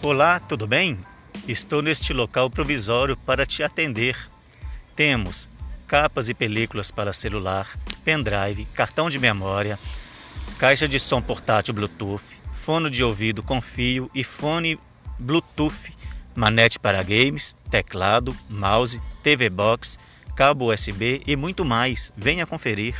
Olá, tudo bem? Estou neste local provisório para te atender. Temos capas e películas para celular, pendrive, cartão de memória, caixa de som portátil Bluetooth, fone de ouvido com fio e fone Bluetooth, manete para games, teclado, mouse, TV box, cabo USB e muito mais. Venha conferir.